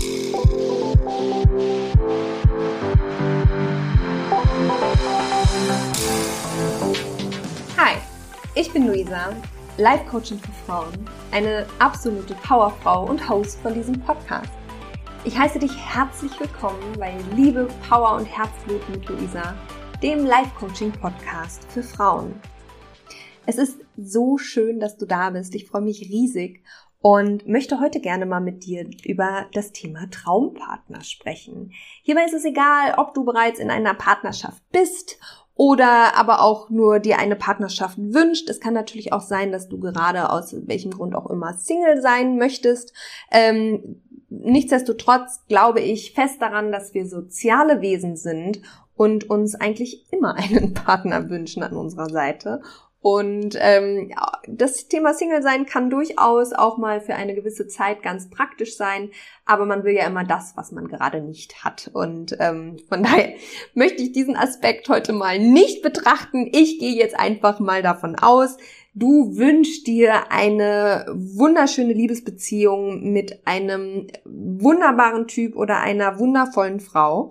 Hi, ich bin Luisa, Life Coachin für Frauen, eine absolute Powerfrau und Host von diesem Podcast. Ich heiße dich herzlich willkommen bei Liebe, Power und Herzblut mit Luisa, dem Life Coaching Podcast für Frauen. Es ist so schön, dass du da bist. Ich freue mich riesig und möchte heute gerne mal mit dir über das Thema Traumpartner sprechen. Hierbei ist es egal, ob du bereits in einer Partnerschaft bist oder aber auch nur dir eine Partnerschaft wünscht. Es kann natürlich auch sein, dass du gerade aus welchem Grund auch immer Single sein möchtest. Ähm, nichtsdestotrotz glaube ich fest daran, dass wir soziale Wesen sind und uns eigentlich immer einen Partner wünschen an unserer Seite und ähm, das Thema Single sein kann durchaus auch mal für eine gewisse Zeit ganz praktisch sein, aber man will ja immer das, was man gerade nicht hat. Und ähm, von daher möchte ich diesen Aspekt heute mal nicht betrachten. Ich gehe jetzt einfach mal davon aus, du wünschst dir eine wunderschöne Liebesbeziehung mit einem wunderbaren Typ oder einer wundervollen Frau.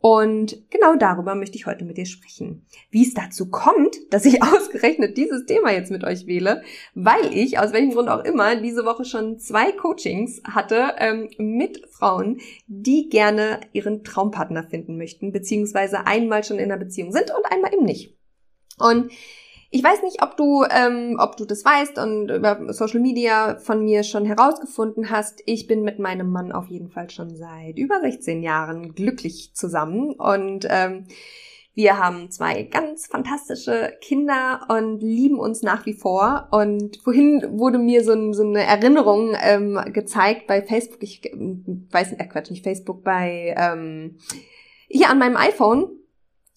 Und genau darüber möchte ich heute mit dir sprechen. Wie es dazu kommt, dass ich ausgerechnet dieses Thema jetzt mit euch wähle, weil ich, aus welchem Grund auch immer, diese Woche schon zwei Coachings hatte ähm, mit Frauen, die gerne ihren Traumpartner finden möchten, beziehungsweise einmal schon in einer Beziehung sind und einmal eben nicht. Und ich weiß nicht, ob du, ähm, ob du das weißt und über Social Media von mir schon herausgefunden hast. Ich bin mit meinem Mann auf jeden Fall schon seit über 16 Jahren glücklich zusammen und ähm, wir haben zwei ganz fantastische Kinder und lieben uns nach wie vor. Und vorhin wurde mir so, ein, so eine Erinnerung ähm, gezeigt bei Facebook. Ich äh, weiß nicht, äh, Quatsch, nicht Facebook, bei ähm, hier an meinem iPhone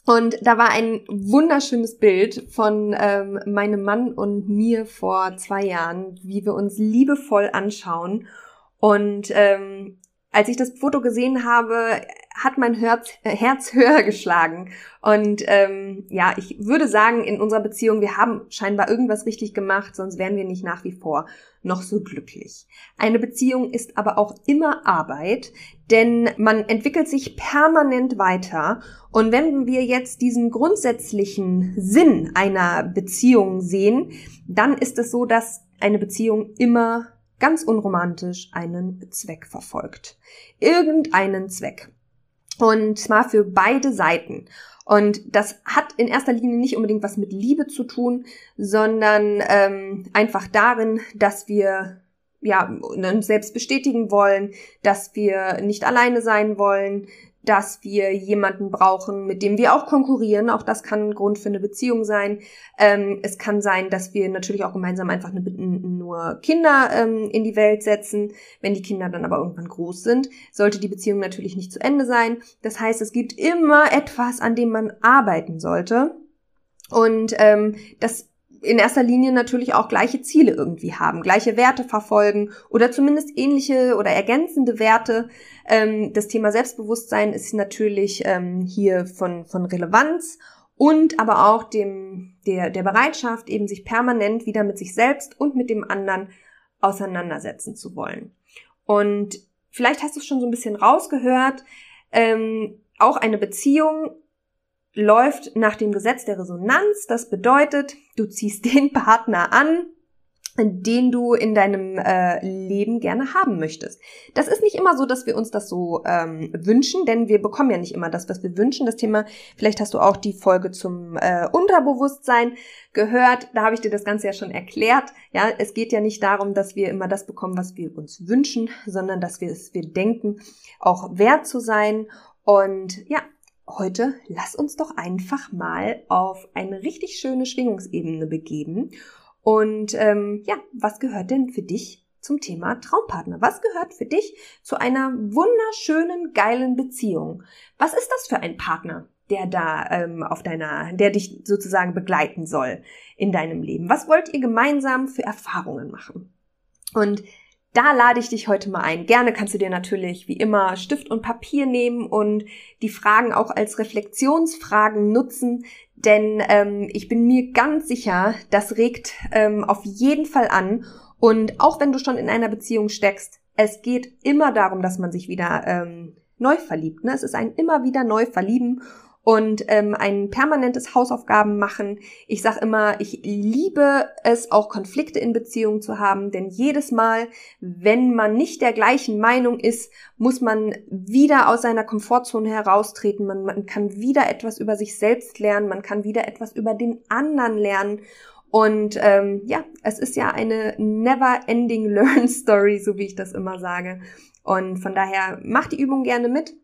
und da war ein wunderschönes Bild von ähm, meinem Mann und mir vor zwei Jahren, wie wir uns liebevoll anschauen. Und ähm, als ich das Foto gesehen habe, hat mein Herz, äh, Herz höher geschlagen. Und ähm, ja, ich würde sagen, in unserer Beziehung, wir haben scheinbar irgendwas richtig gemacht, sonst wären wir nicht nach wie vor noch so glücklich. Eine Beziehung ist aber auch immer Arbeit, denn man entwickelt sich permanent weiter. Und wenn wir jetzt diesen grundsätzlichen Sinn einer Beziehung sehen, dann ist es so, dass eine Beziehung immer ganz unromantisch einen Zweck verfolgt. Irgendeinen Zweck. Und zwar für beide Seiten. Und das hat in erster Linie nicht unbedingt was mit Liebe zu tun, sondern ähm, einfach darin, dass wir ja uns selbst bestätigen wollen, dass wir nicht alleine sein wollen, dass wir jemanden brauchen, mit dem wir auch konkurrieren. Auch das kann ein Grund für eine Beziehung sein. Ähm, es kann sein, dass wir natürlich auch gemeinsam einfach eine, nur Kinder ähm, in die Welt setzen. Wenn die Kinder dann aber irgendwann groß sind, sollte die Beziehung natürlich nicht zu Ende sein. Das heißt, es gibt immer etwas, an dem man arbeiten sollte. Und ähm, das in erster Linie natürlich auch gleiche Ziele irgendwie haben, gleiche Werte verfolgen oder zumindest ähnliche oder ergänzende Werte. Ähm, das Thema Selbstbewusstsein ist natürlich ähm, hier von, von Relevanz und aber auch dem, der, der Bereitschaft, eben sich permanent wieder mit sich selbst und mit dem anderen auseinandersetzen zu wollen. Und vielleicht hast du es schon so ein bisschen rausgehört, ähm, auch eine Beziehung läuft nach dem Gesetz der Resonanz. Das bedeutet, du ziehst den Partner an, den du in deinem äh, Leben gerne haben möchtest. Das ist nicht immer so, dass wir uns das so ähm, wünschen, denn wir bekommen ja nicht immer das, was wir wünschen. Das Thema, vielleicht hast du auch die Folge zum äh, Unterbewusstsein gehört. Da habe ich dir das Ganze ja schon erklärt. Ja, es geht ja nicht darum, dass wir immer das bekommen, was wir uns wünschen, sondern dass wir es, wir denken, auch wert zu sein. Und ja, heute lass uns doch einfach mal auf eine richtig schöne Schwingungsebene begeben. Und ähm, ja, was gehört denn für dich zum Thema Traumpartner? Was gehört für dich zu einer wunderschönen, geilen Beziehung? Was ist das für ein Partner, der da ähm, auf deiner, der dich sozusagen begleiten soll in deinem Leben? Was wollt ihr gemeinsam für Erfahrungen machen? Und da lade ich dich heute mal ein. Gerne kannst du dir natürlich wie immer Stift und Papier nehmen und die Fragen auch als Reflexionsfragen nutzen, denn ähm, ich bin mir ganz sicher, das regt ähm, auf jeden Fall an. Und auch wenn du schon in einer Beziehung steckst, es geht immer darum, dass man sich wieder ähm, neu verliebt. Ne? Es ist ein immer wieder neu verlieben und ähm, ein permanentes Hausaufgaben machen. Ich sage immer, ich liebe es auch Konflikte in Beziehungen zu haben, denn jedes Mal, wenn man nicht der gleichen Meinung ist, muss man wieder aus seiner Komfortzone heraustreten. Man, man kann wieder etwas über sich selbst lernen, man kann wieder etwas über den anderen lernen. Und ähm, ja, es ist ja eine never-ending Learn Story, so wie ich das immer sage. Und von daher mach die Übung gerne mit.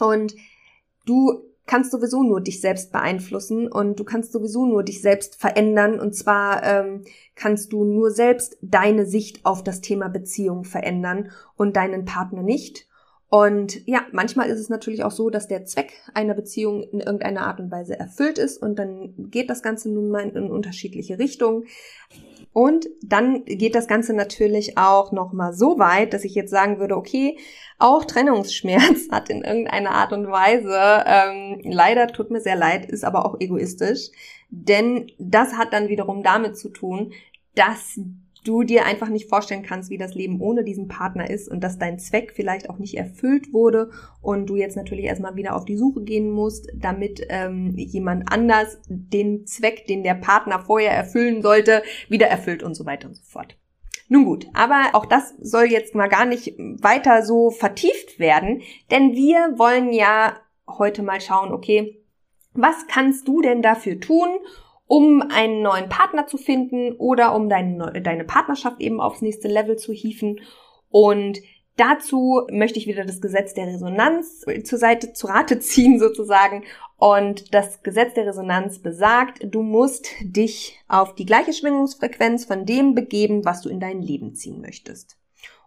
Und du kannst sowieso nur dich selbst beeinflussen und du kannst sowieso nur dich selbst verändern. Und zwar ähm, kannst du nur selbst deine Sicht auf das Thema Beziehung verändern und deinen Partner nicht. Und ja, manchmal ist es natürlich auch so, dass der Zweck einer Beziehung in irgendeiner Art und Weise erfüllt ist und dann geht das Ganze nun mal in unterschiedliche Richtungen. Und dann geht das Ganze natürlich auch nochmal so weit, dass ich jetzt sagen würde, okay, auch Trennungsschmerz hat in irgendeiner Art und Weise, ähm, leider tut mir sehr leid, ist aber auch egoistisch, denn das hat dann wiederum damit zu tun, dass du dir einfach nicht vorstellen kannst, wie das Leben ohne diesen Partner ist und dass dein Zweck vielleicht auch nicht erfüllt wurde und du jetzt natürlich erstmal wieder auf die Suche gehen musst, damit ähm, jemand anders den Zweck, den der Partner vorher erfüllen sollte, wieder erfüllt und so weiter und so fort. Nun gut, aber auch das soll jetzt mal gar nicht weiter so vertieft werden, denn wir wollen ja heute mal schauen, okay, was kannst du denn dafür tun, um einen neuen Partner zu finden oder um deine, deine Partnerschaft eben aufs nächste Level zu hieven. Und dazu möchte ich wieder das Gesetz der Resonanz zur Seite, zu Rate ziehen sozusagen. Und das Gesetz der Resonanz besagt, du musst dich auf die gleiche Schwingungsfrequenz von dem begeben, was du in dein Leben ziehen möchtest.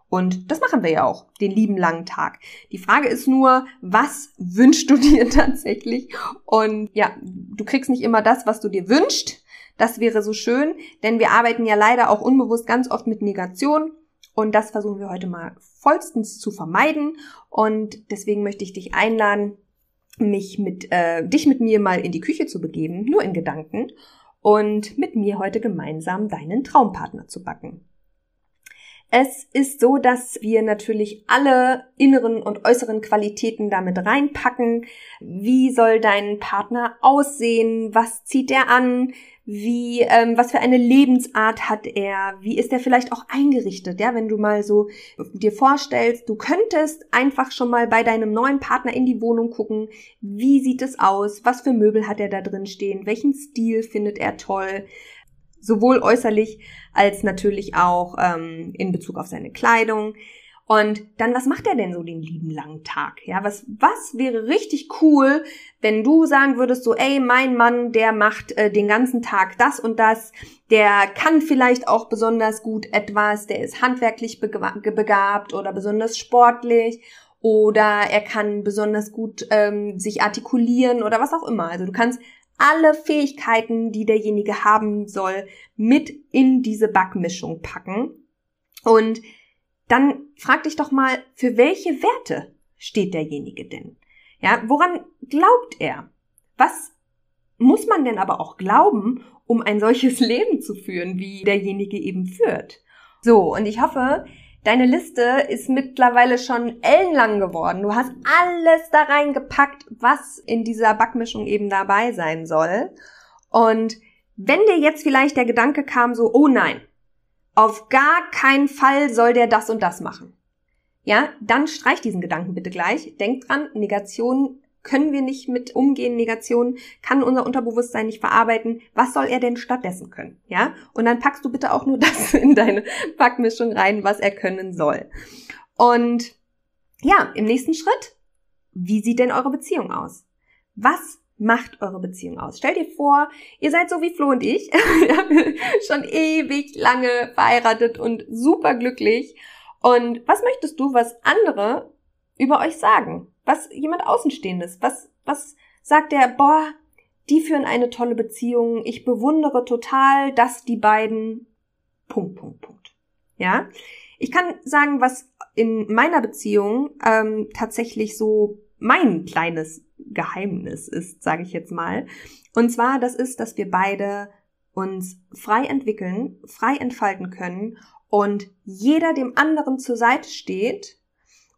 Und das machen wir ja auch, den lieben langen Tag. Die Frage ist nur, was wünschst du dir tatsächlich? Und ja, du kriegst nicht immer das, was du dir wünschst. Das wäre so schön, denn wir arbeiten ja leider auch unbewusst ganz oft mit Negation. Und das versuchen wir heute mal vollstens zu vermeiden. Und deswegen möchte ich dich einladen, mich mit, äh, dich mit mir mal in die Küche zu begeben, nur in Gedanken, und mit mir heute gemeinsam deinen Traumpartner zu backen. Es ist so, dass wir natürlich alle inneren und äußeren Qualitäten damit reinpacken. Wie soll dein Partner aussehen? Was zieht er an? Wie, ähm, was für eine Lebensart hat er? Wie ist er vielleicht auch eingerichtet? Ja, wenn du mal so dir vorstellst, du könntest einfach schon mal bei deinem neuen Partner in die Wohnung gucken. Wie sieht es aus? Was für Möbel hat er da drin stehen? Welchen Stil findet er toll? Sowohl äußerlich als natürlich auch ähm, in Bezug auf seine Kleidung. Und dann, was macht er denn so den lieben langen Tag? Ja, was, was wäre richtig cool, wenn du sagen würdest so, ey, mein Mann, der macht äh, den ganzen Tag das und das, der kann vielleicht auch besonders gut etwas, der ist handwerklich begabt oder besonders sportlich oder er kann besonders gut ähm, sich artikulieren oder was auch immer. Also du kannst alle Fähigkeiten, die derjenige haben soll, mit in diese Backmischung packen. Und dann frag dich doch mal, für welche Werte steht derjenige denn? Ja, woran glaubt er? Was muss man denn aber auch glauben, um ein solches Leben zu führen, wie derjenige eben führt? So, und ich hoffe, Deine Liste ist mittlerweile schon ellenlang geworden. Du hast alles da reingepackt, was in dieser Backmischung eben dabei sein soll. Und wenn dir jetzt vielleicht der Gedanke kam, so, oh nein, auf gar keinen Fall soll der das und das machen. Ja, dann streich diesen Gedanken bitte gleich. Denk dran, Negation können wir nicht mit umgehen, Negation kann unser Unterbewusstsein nicht verarbeiten. Was soll er denn stattdessen können? Ja? Und dann packst du bitte auch nur das in deine Backmischung rein, was er können soll. Und ja, im nächsten Schritt, wie sieht denn eure Beziehung aus? Was macht eure Beziehung aus? Stell dir vor, ihr seid so wie Flo und ich, schon ewig lange verheiratet und super glücklich. Und was möchtest du, was andere über euch sagen? Was jemand Außenstehendes? Was, was sagt der, boah, die führen eine tolle Beziehung, ich bewundere total, dass die beiden, Punkt, Punkt, Punkt. Ja? Ich kann sagen, was in meiner Beziehung ähm, tatsächlich so mein kleines Geheimnis ist, sage ich jetzt mal. Und zwar, das ist, dass wir beide uns frei entwickeln, frei entfalten können und jeder dem anderen zur Seite steht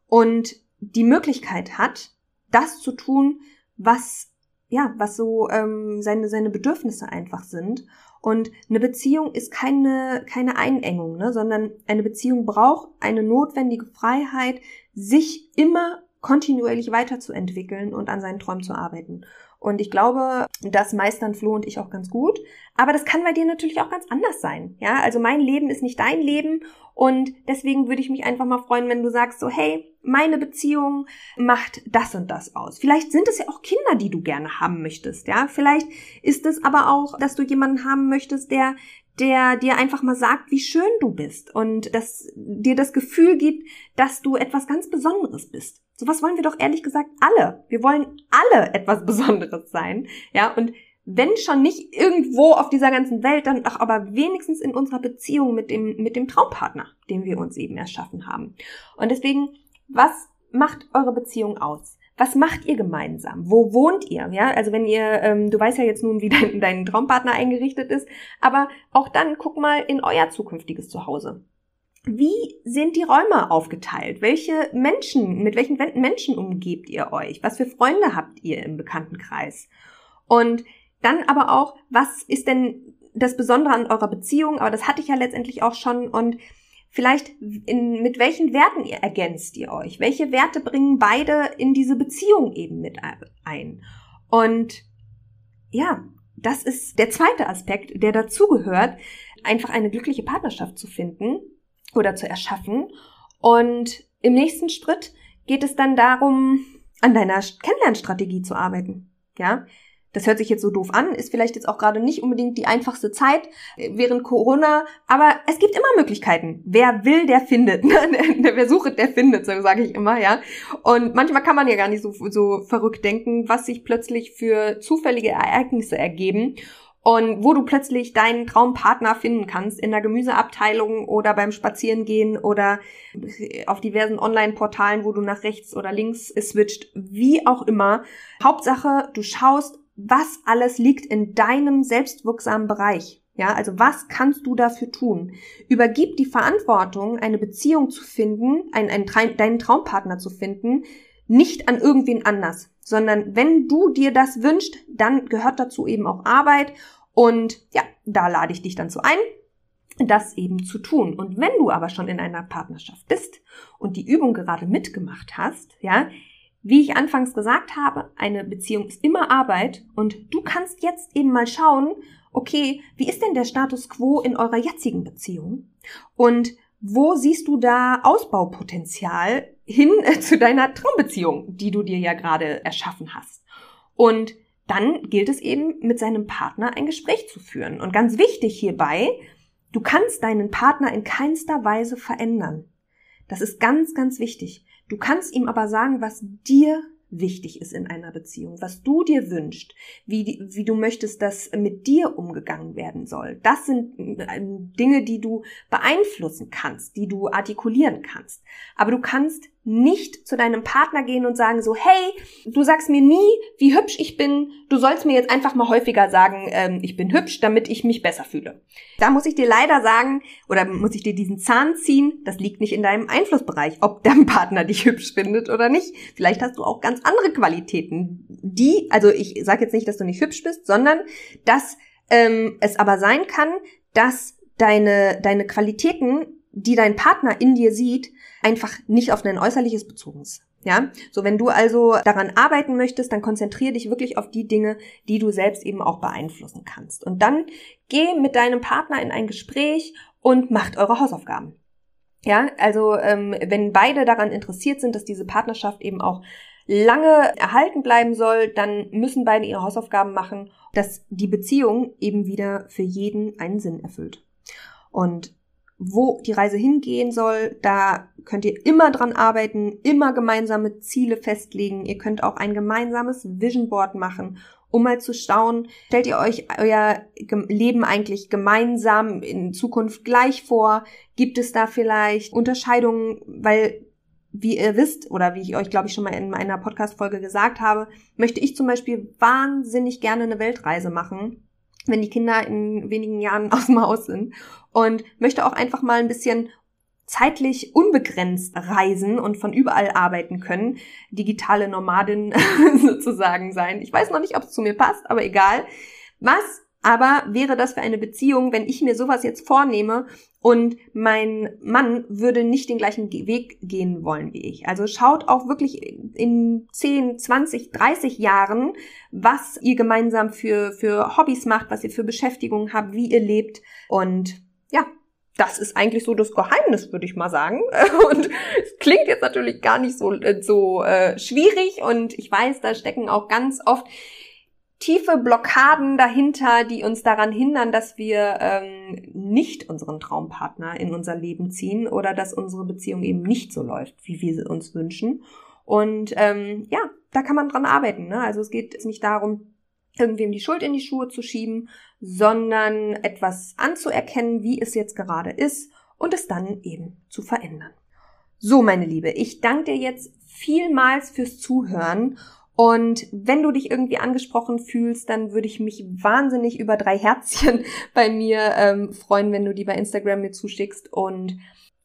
und die Möglichkeit hat, das zu tun, was ja, was so ähm, seine seine Bedürfnisse einfach sind. Und eine Beziehung ist keine keine Einengung, ne, sondern eine Beziehung braucht eine notwendige Freiheit, sich immer kontinuierlich weiterzuentwickeln und an seinen Träumen zu arbeiten. Und ich glaube, das meistern Flo und ich auch ganz gut. Aber das kann bei dir natürlich auch ganz anders sein. Ja, also mein Leben ist nicht dein Leben. Und deswegen würde ich mich einfach mal freuen, wenn du sagst so, hey, meine Beziehung macht das und das aus. Vielleicht sind es ja auch Kinder, die du gerne haben möchtest. Ja, vielleicht ist es aber auch, dass du jemanden haben möchtest, der der dir einfach mal sagt, wie schön du bist und dass dir das Gefühl gibt, dass du etwas ganz Besonderes bist. Sowas wollen wir doch ehrlich gesagt alle. Wir wollen alle etwas Besonderes sein. Ja, und wenn schon nicht irgendwo auf dieser ganzen Welt, dann doch aber wenigstens in unserer Beziehung mit dem, mit dem Traumpartner, den wir uns eben erschaffen haben. Und deswegen, was macht eure Beziehung aus? Was macht ihr gemeinsam? Wo wohnt ihr? Ja, also wenn ihr, ähm, du weißt ja jetzt nun, wie dein, dein Traumpartner eingerichtet ist, aber auch dann guck mal in euer zukünftiges Zuhause. Wie sind die Räume aufgeteilt? Welche Menschen, mit welchen Menschen umgebt ihr euch? Was für Freunde habt ihr im Bekanntenkreis? Und dann aber auch, was ist denn das Besondere an eurer Beziehung? Aber das hatte ich ja letztendlich auch schon. Und vielleicht in, mit welchen Werten ihr ergänzt ihr euch? Welche Werte bringen beide in diese Beziehung eben mit ein? Und ja, das ist der zweite Aspekt, der dazugehört, einfach eine glückliche Partnerschaft zu finden oder zu erschaffen. Und im nächsten Schritt geht es dann darum, an deiner Kennenlernstrategie zu arbeiten. Ja, das hört sich jetzt so doof an, ist vielleicht jetzt auch gerade nicht unbedingt die einfachste Zeit äh, während Corona, aber es gibt immer Möglichkeiten. Wer will, der findet. Wer sucht, der findet, so sage ich immer, ja. Und manchmal kann man ja gar nicht so, so verrückt denken, was sich plötzlich für zufällige Ereignisse ergeben und wo du plötzlich deinen Traumpartner finden kannst in der Gemüseabteilung oder beim Spazierengehen oder auf diversen Online-Portalen, wo du nach rechts oder links switcht, wie auch immer. Hauptsache, du schaust, was alles liegt in deinem selbstwirksamen Bereich. Ja, also was kannst du dafür tun? Übergib die Verantwortung, eine Beziehung zu finden, einen, einen, deinen Traumpartner zu finden, nicht an irgendwen anders, sondern wenn du dir das wünschst, dann gehört dazu eben auch Arbeit und ja, da lade ich dich dann zu ein, das eben zu tun. Und wenn du aber schon in einer Partnerschaft bist und die Übung gerade mitgemacht hast, ja, wie ich anfangs gesagt habe, eine Beziehung ist immer Arbeit und du kannst jetzt eben mal schauen, okay, wie ist denn der Status quo in eurer jetzigen Beziehung? Und wo siehst du da Ausbaupotenzial hin zu deiner Traumbeziehung, die du dir ja gerade erschaffen hast? Und dann gilt es eben, mit seinem Partner ein Gespräch zu führen. Und ganz wichtig hierbei, du kannst deinen Partner in keinster Weise verändern. Das ist ganz, ganz wichtig. Du kannst ihm aber sagen, was dir wichtig ist in einer Beziehung, was du dir wünschst, wie, wie du möchtest, dass mit dir umgegangen werden soll. Das sind äh, Dinge, die du beeinflussen kannst, die du artikulieren kannst. Aber du kannst nicht zu deinem Partner gehen und sagen so, hey, du sagst mir nie, wie hübsch ich bin, du sollst mir jetzt einfach mal häufiger sagen, ähm, ich bin hübsch, damit ich mich besser fühle. Da muss ich dir leider sagen, oder muss ich dir diesen Zahn ziehen, das liegt nicht in deinem Einflussbereich, ob dein Partner dich hübsch findet oder nicht. Vielleicht hast du auch ganz andere Qualitäten, die, also ich sage jetzt nicht, dass du nicht hübsch bist, sondern dass ähm, es aber sein kann, dass deine, deine Qualitäten, die dein Partner in dir sieht, einfach nicht auf dein Äußerliches bezogen ist. Ja, so wenn du also daran arbeiten möchtest, dann konzentriere dich wirklich auf die Dinge, die du selbst eben auch beeinflussen kannst. Und dann geh mit deinem Partner in ein Gespräch und macht eure Hausaufgaben. Ja, also ähm, wenn beide daran interessiert sind, dass diese Partnerschaft eben auch lange erhalten bleiben soll, dann müssen beide ihre Hausaufgaben machen, dass die Beziehung eben wieder für jeden einen Sinn erfüllt. Und wo die Reise hingehen soll, da könnt ihr immer dran arbeiten, immer gemeinsame Ziele festlegen. Ihr könnt auch ein gemeinsames Vision Board machen, um mal zu schauen, stellt ihr euch euer Leben eigentlich gemeinsam in Zukunft gleich vor? Gibt es da vielleicht Unterscheidungen, weil wie ihr wisst oder wie ich euch, glaube ich, schon mal in meiner Podcast-Folge gesagt habe, möchte ich zum Beispiel wahnsinnig gerne eine Weltreise machen wenn die Kinder in wenigen Jahren aus dem Haus sind und möchte auch einfach mal ein bisschen zeitlich unbegrenzt reisen und von überall arbeiten können, digitale Nomadin sozusagen sein. Ich weiß noch nicht, ob es zu mir passt, aber egal. Was aber wäre das für eine Beziehung, wenn ich mir sowas jetzt vornehme und mein Mann würde nicht den gleichen Weg gehen wollen wie ich? Also schaut auch wirklich in 10, 20, 30 Jahren, was ihr gemeinsam für, für Hobbys macht, was ihr für Beschäftigungen habt, wie ihr lebt und ja, das ist eigentlich so das Geheimnis, würde ich mal sagen. Und es klingt jetzt natürlich gar nicht so, so äh, schwierig und ich weiß, da stecken auch ganz oft tiefe Blockaden dahinter, die uns daran hindern, dass wir ähm, nicht unseren Traumpartner in unser Leben ziehen oder dass unsere Beziehung eben nicht so läuft, wie wir sie uns wünschen. Und ähm, ja, da kann man dran arbeiten. Ne? Also es geht nicht darum, irgendwem die Schuld in die Schuhe zu schieben, sondern etwas anzuerkennen, wie es jetzt gerade ist und es dann eben zu verändern. So, meine Liebe, ich danke dir jetzt vielmals fürs Zuhören und wenn du dich irgendwie angesprochen fühlst, dann würde ich mich wahnsinnig über drei Herzchen bei mir ähm, freuen, wenn du die bei Instagram mir zuschickst. Und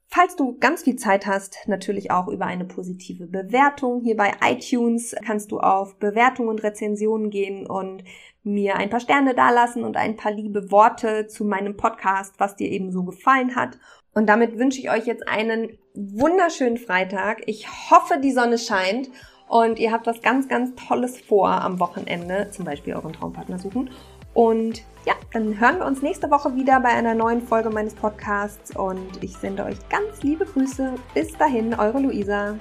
falls du ganz viel Zeit hast, natürlich auch über eine positive Bewertung. Hier bei iTunes kannst du auf Bewertungen und Rezensionen gehen und mir ein paar Sterne dalassen und ein paar liebe Worte zu meinem Podcast, was dir eben so gefallen hat. Und damit wünsche ich euch jetzt einen wunderschönen Freitag. Ich hoffe, die Sonne scheint und ihr habt was ganz, ganz Tolles vor am Wochenende, zum Beispiel euren Traumpartner suchen. Und ja, dann hören wir uns nächste Woche wieder bei einer neuen Folge meines Podcasts und ich sende euch ganz liebe Grüße. Bis dahin, eure Luisa.